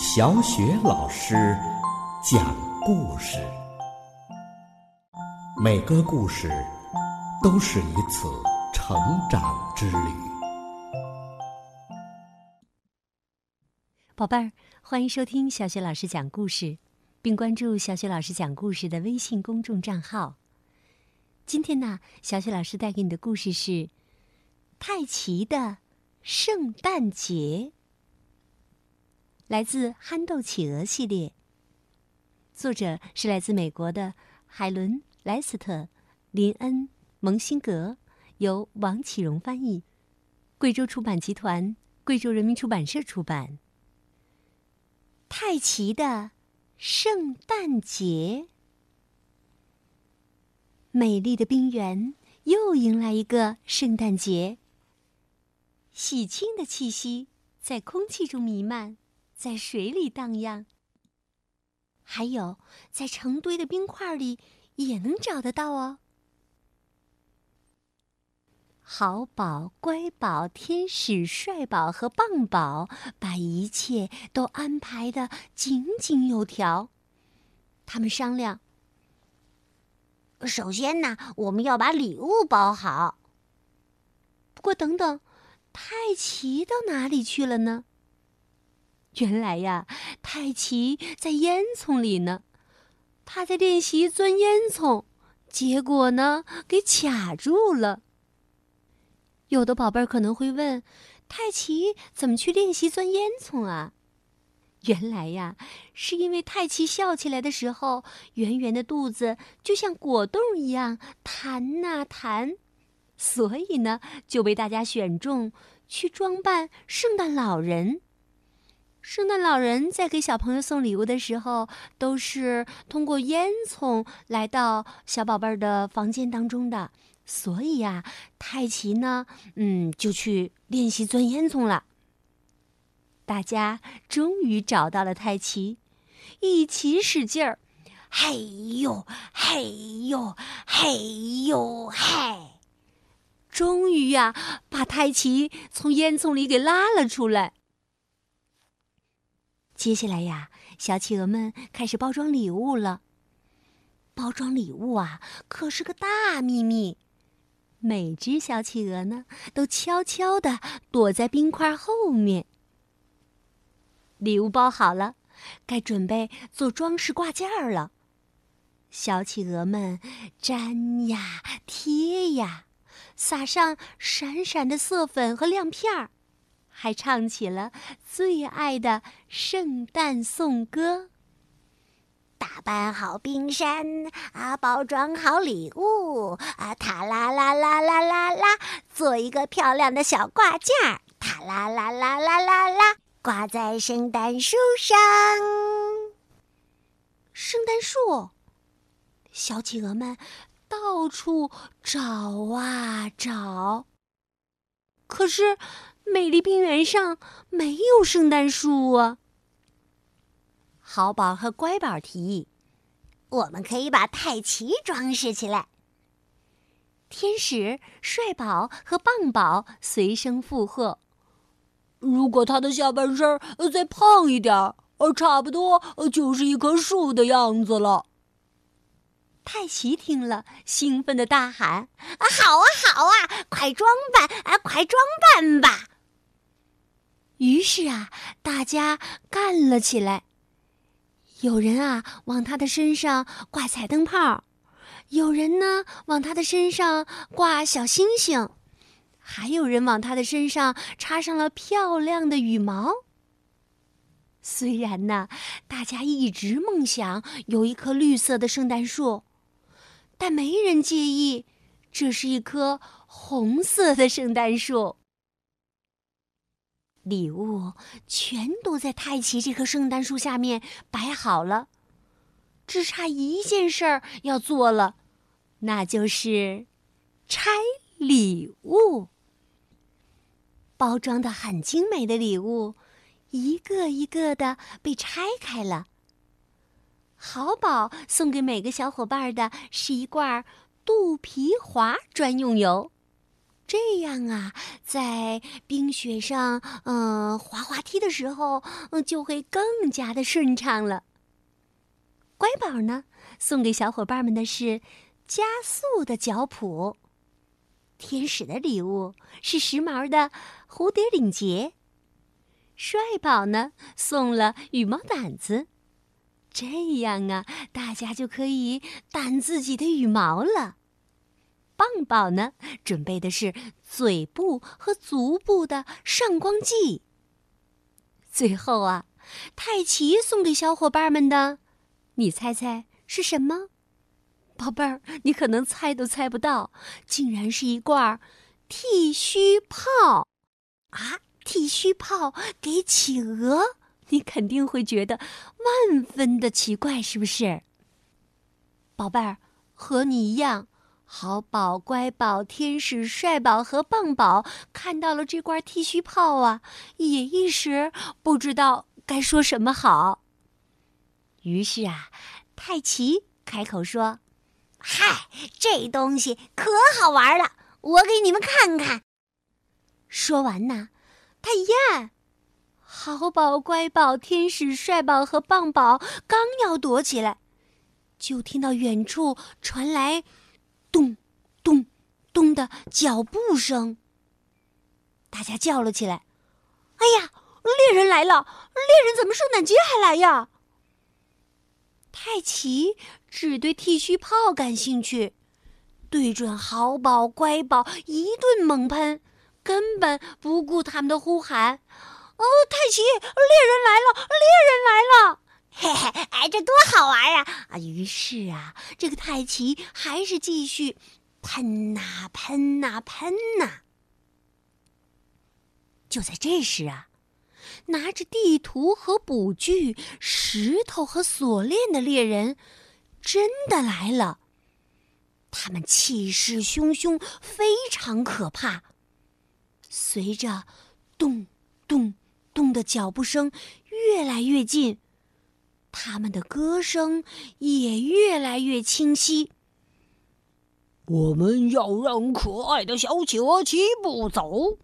小雪老师讲故事，每个故事都是一次成长之旅。宝贝儿，欢迎收听小雪老师讲故事，并关注小雪老师讲故事的微信公众账号。今天呢，小雪老师带给你的故事是《泰奇的圣诞节》。来自《憨豆企鹅》系列，作者是来自美国的海伦·莱斯特、林恩·蒙辛格，由王启荣翻译，贵州出版集团、贵州人民出版社出版。泰奇的圣诞节，美丽的冰原又迎来一个圣诞节。喜庆的气息在空气中弥漫。在水里荡漾，还有在成堆的冰块里也能找得到哦。好宝、乖宝、天使、帅宝和棒宝把一切都安排的井井有条。他们商量：首先呢，我们要把礼物包好。不过，等等，泰奇到哪里去了呢？原来呀，泰奇在烟囱里呢，他在练习钻烟囱，结果呢给卡住了。有的宝贝儿可能会问，泰奇怎么去练习钻烟囱啊？原来呀，是因为泰奇笑起来的时候，圆圆的肚子就像果冻一样弹呐弹，所以呢就被大家选中去装扮圣诞老人。圣诞老人在给小朋友送礼物的时候，都是通过烟囱来到小宝贝儿的房间当中的。所以呀，泰奇呢，嗯，就去练习钻烟囱了。大家终于找到了泰奇，一起使劲儿，嘿呦嘿呦嘿呦嘿！终于呀，把泰奇从烟囱里给拉了出来。接下来呀，小企鹅们开始包装礼物了。包装礼物啊，可是个大秘密。每只小企鹅呢，都悄悄地躲在冰块后面。礼物包好了，该准备做装饰挂件了。小企鹅们粘呀贴呀，撒上闪闪的色粉和亮片儿。还唱起了最爱的圣诞颂歌。打扮好冰山啊，包装好礼物啊，塔啦啦啦啦啦啦，做一个漂亮的小挂件儿，塔啦啦啦啦啦啦，挂在圣诞树上。圣诞树，小企鹅们到处找啊找，可是。美丽冰原上没有圣诞树啊！好宝和乖宝提议：“我们可以把泰奇装饰起来。”天使、帅宝和棒宝随声附和：“如果他的下半身再胖一点儿，差不多就是一棵树的样子了。”泰奇听了，兴奋的大喊：“啊，好啊，好啊，快装扮啊，快装扮吧！”于是啊，大家干了起来。有人啊往他的身上挂彩灯泡，有人呢往他的身上挂小星星，还有人往他的身上插上了漂亮的羽毛。虽然呢，大家一直梦想有一棵绿色的圣诞树，但没人介意，这是一棵红色的圣诞树。礼物全都在泰奇这棵圣诞树下面摆好了，只差一件事儿要做了，那就是拆礼物。包装的很精美的礼物，一个一个的被拆开了。好宝送给每个小伙伴的是一罐肚皮滑专用油。这样啊，在冰雪上，嗯，滑滑梯的时候，嗯，就会更加的顺畅了。乖宝呢，送给小伙伴们的是加速的脚蹼。天使的礼物是时髦的蝴蝶领结。帅宝呢，送了羽毛掸子。这样啊，大家就可以掸自己的羽毛了。棒宝呢，准备的是嘴部和足部的上光剂。最后啊，泰奇送给小伙伴们的，你猜猜是什么？宝贝儿，你可能猜都猜不到，竟然是一罐剃须泡啊！剃须泡给企鹅，你肯定会觉得万分的奇怪，是不是？宝贝儿，和你一样。好宝、乖宝、天使、帅宝和棒宝看到了这罐剃须泡啊，也一时不知道该说什么好。于是啊，泰奇开口说：“嗨，这东西可好玩了，我给你们看看。”说完呢，他呀，好宝、乖宝、天使、帅宝和棒宝刚要躲起来，就听到远处传来。咚，咚，咚的脚步声。大家叫了起来：“哎呀，猎人来了！猎人怎么圣诞节还来呀？”泰奇只对剃须泡感兴趣，对准好宝乖宝一顿猛喷，根本不顾他们的呼喊：“哦，泰奇，猎人来了！猎人来了！”嘿嘿，挨着多好玩啊！啊，于是啊，这个泰奇还是继续喷呐喷呐喷呐。就在这时啊，拿着地图和捕具、石头和锁链的猎人真的来了。他们气势汹汹，非常可怕。随着咚咚咚的脚步声越来越近。他们的歌声也越来越清晰。我们要让可爱的小企鹅齐步走，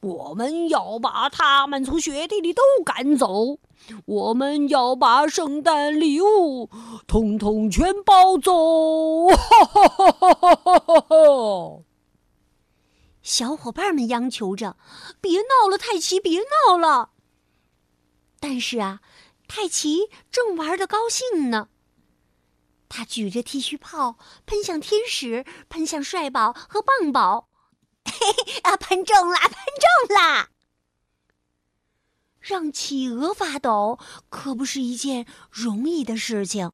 我们要把他们从雪地里都赶走，我们要把圣诞礼物统统全包走！哈哈哈哈哈哈哈！小伙伴们央求着：“别闹了，泰奇，别闹了！”但是啊。泰奇正玩的高兴呢，他举着剃须泡喷向天使，喷向帅宝和棒宝，嘿 嘿啊，喷中了，喷中了！让企鹅发抖可不是一件容易的事情。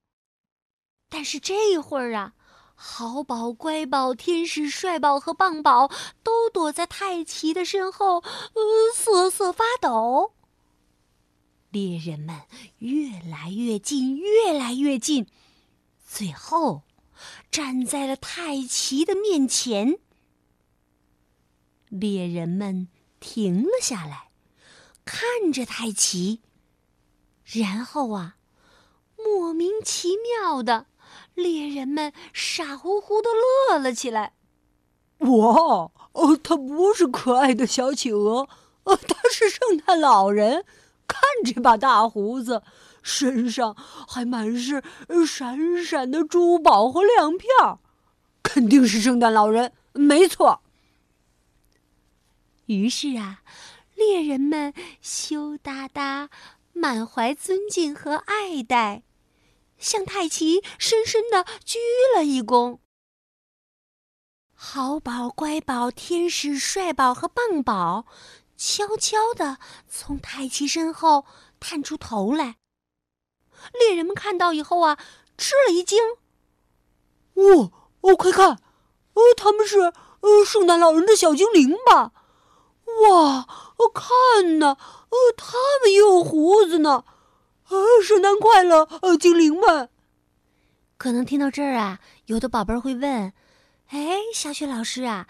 但是这会儿啊，好宝、乖宝、天使、帅宝和棒宝都躲在泰奇的身后，呃，瑟瑟发抖。猎人们越来越近，越来越近，最后站在了泰奇的面前。猎人们停了下来，看着泰奇，然后啊，莫名其妙的，猎人们傻乎乎的乐了起来。哇，哦，他不是可爱的小企鹅，呃，他是圣诞老人。看这把大胡子，身上还满是闪闪的珠宝和亮片肯定是圣诞老人，没错。于是啊，猎人们羞答答、满怀尊敬和爱戴，向泰奇深深的鞠了一躬。好宝、乖宝、天使、帅宝和棒宝。悄悄地从泰奇身后探出头来。猎人们看到以后啊，吃了一惊。哇哦，快看，呃，他们是呃圣诞老人的小精灵吧？哇，看呐，呃，他们也有胡子呢。啊，圣诞快乐，呃，精灵们。可能听到这儿啊，有的宝贝儿会问：哎，小雪老师啊。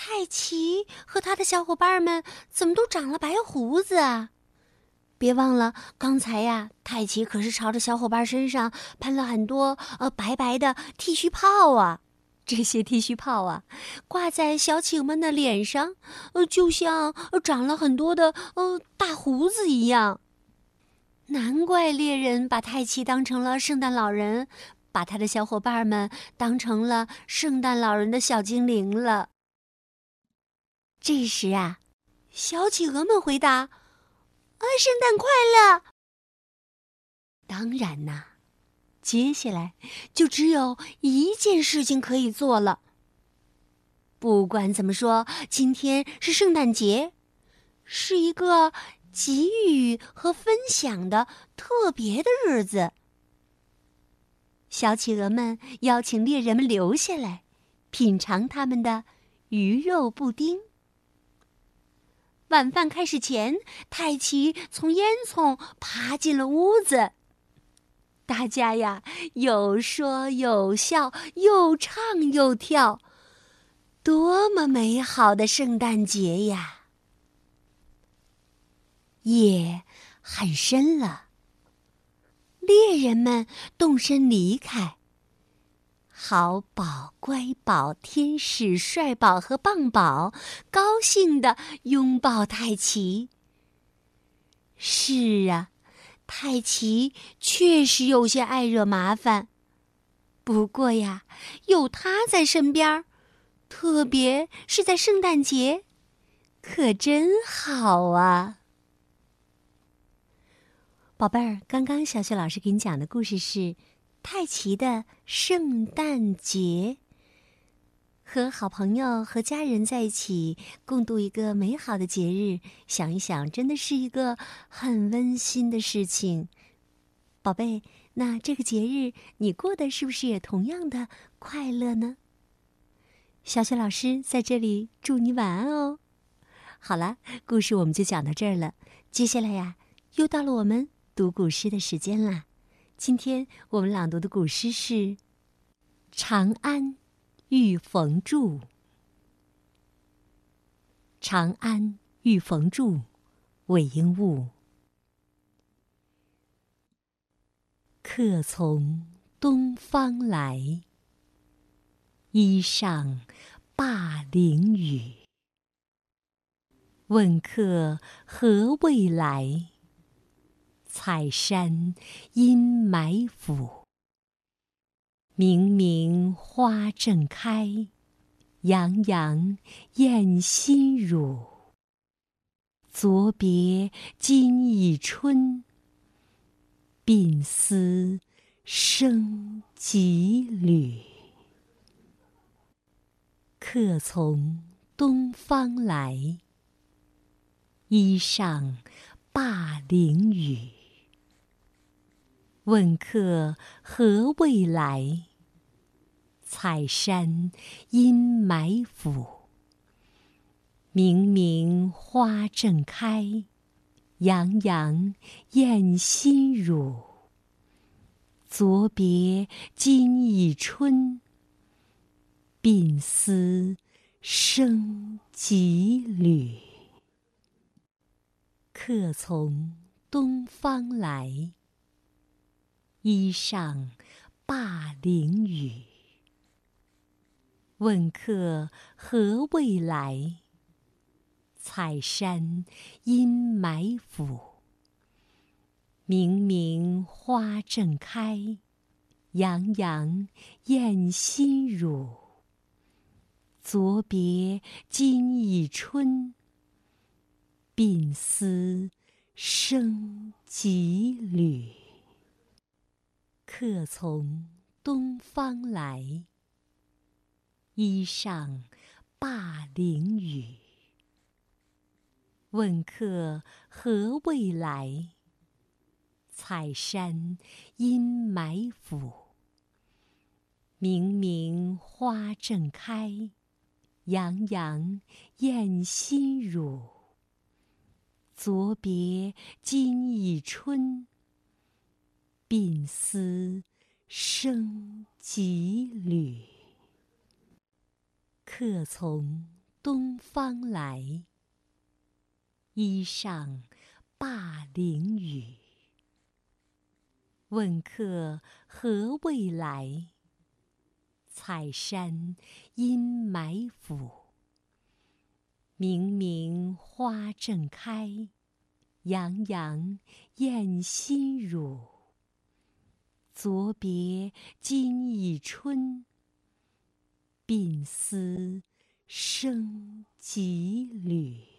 泰奇和他的小伙伴们怎么都长了白胡子啊？别忘了，刚才呀，泰奇可是朝着小伙伴身上喷了很多呃白白的剃须泡啊！这些剃须泡啊，挂在小企鹅们的脸上，呃，就像长了很多的呃大胡子一样。难怪猎人把泰奇当成了圣诞老人，把他的小伙伴们当成了圣诞老人的小精灵了。这时啊，小企鹅们回答：“啊，圣诞快乐！”当然呐。接下来就只有一件事情可以做了。不管怎么说，今天是圣诞节，是一个给予和分享的特别的日子。小企鹅们邀请猎人们留下来，品尝他们的鱼肉布丁。晚饭开始前，泰奇从烟囱爬进了屋子。大家呀，有说有笑，又唱又跳，多么美好的圣诞节呀！夜很深了，猎人们动身离开。好宝、乖宝、天使、帅宝和棒宝高兴的拥抱泰奇。是啊。泰奇确实有些爱惹麻烦，不过呀，有他在身边，特别是在圣诞节，可真好啊！宝贝儿，刚刚小雪老师给你讲的故事是《泰奇的圣诞节》。和好朋友和家人在一起共度一个美好的节日，想一想，真的是一个很温馨的事情。宝贝，那这个节日你过得是不是也同样的快乐呢？小雪老师在这里祝你晚安哦。好了，故事我们就讲到这儿了。接下来呀，又到了我们读古诗的时间啦。今天我们朗读的古诗是《长安》。遇逢住，长安遇逢住，韦应物。客从东方来，衣上灞陵雨。问客何未来？采山阴埋伏。明明花正开，洋洋艳心乳。昨别今已春，鬓丝生几缕。客从东方来，衣上灞陵雨。问客何未来？采山阴埋伏。明明花正开，洋洋艳心乳。昨别今已春，鬓丝生几缕。客从东方来，衣上灞陵雨。问客何未来？采山阴埋伏。明明花正开，洋洋艳心乳。昨别今已春，鬓丝生几缕。客从东方来。衣上灞陵雨。问客何未来？采山阴埋伏。明明花正开，洋洋艳心乳。昨别今已春，鬓丝生几缕。客从东方来，衣上灞陵雨。问客何未来？采山阴埋伏。明明花正开，洋洋艳心乳。昨别今已春，鬓丝生几缕。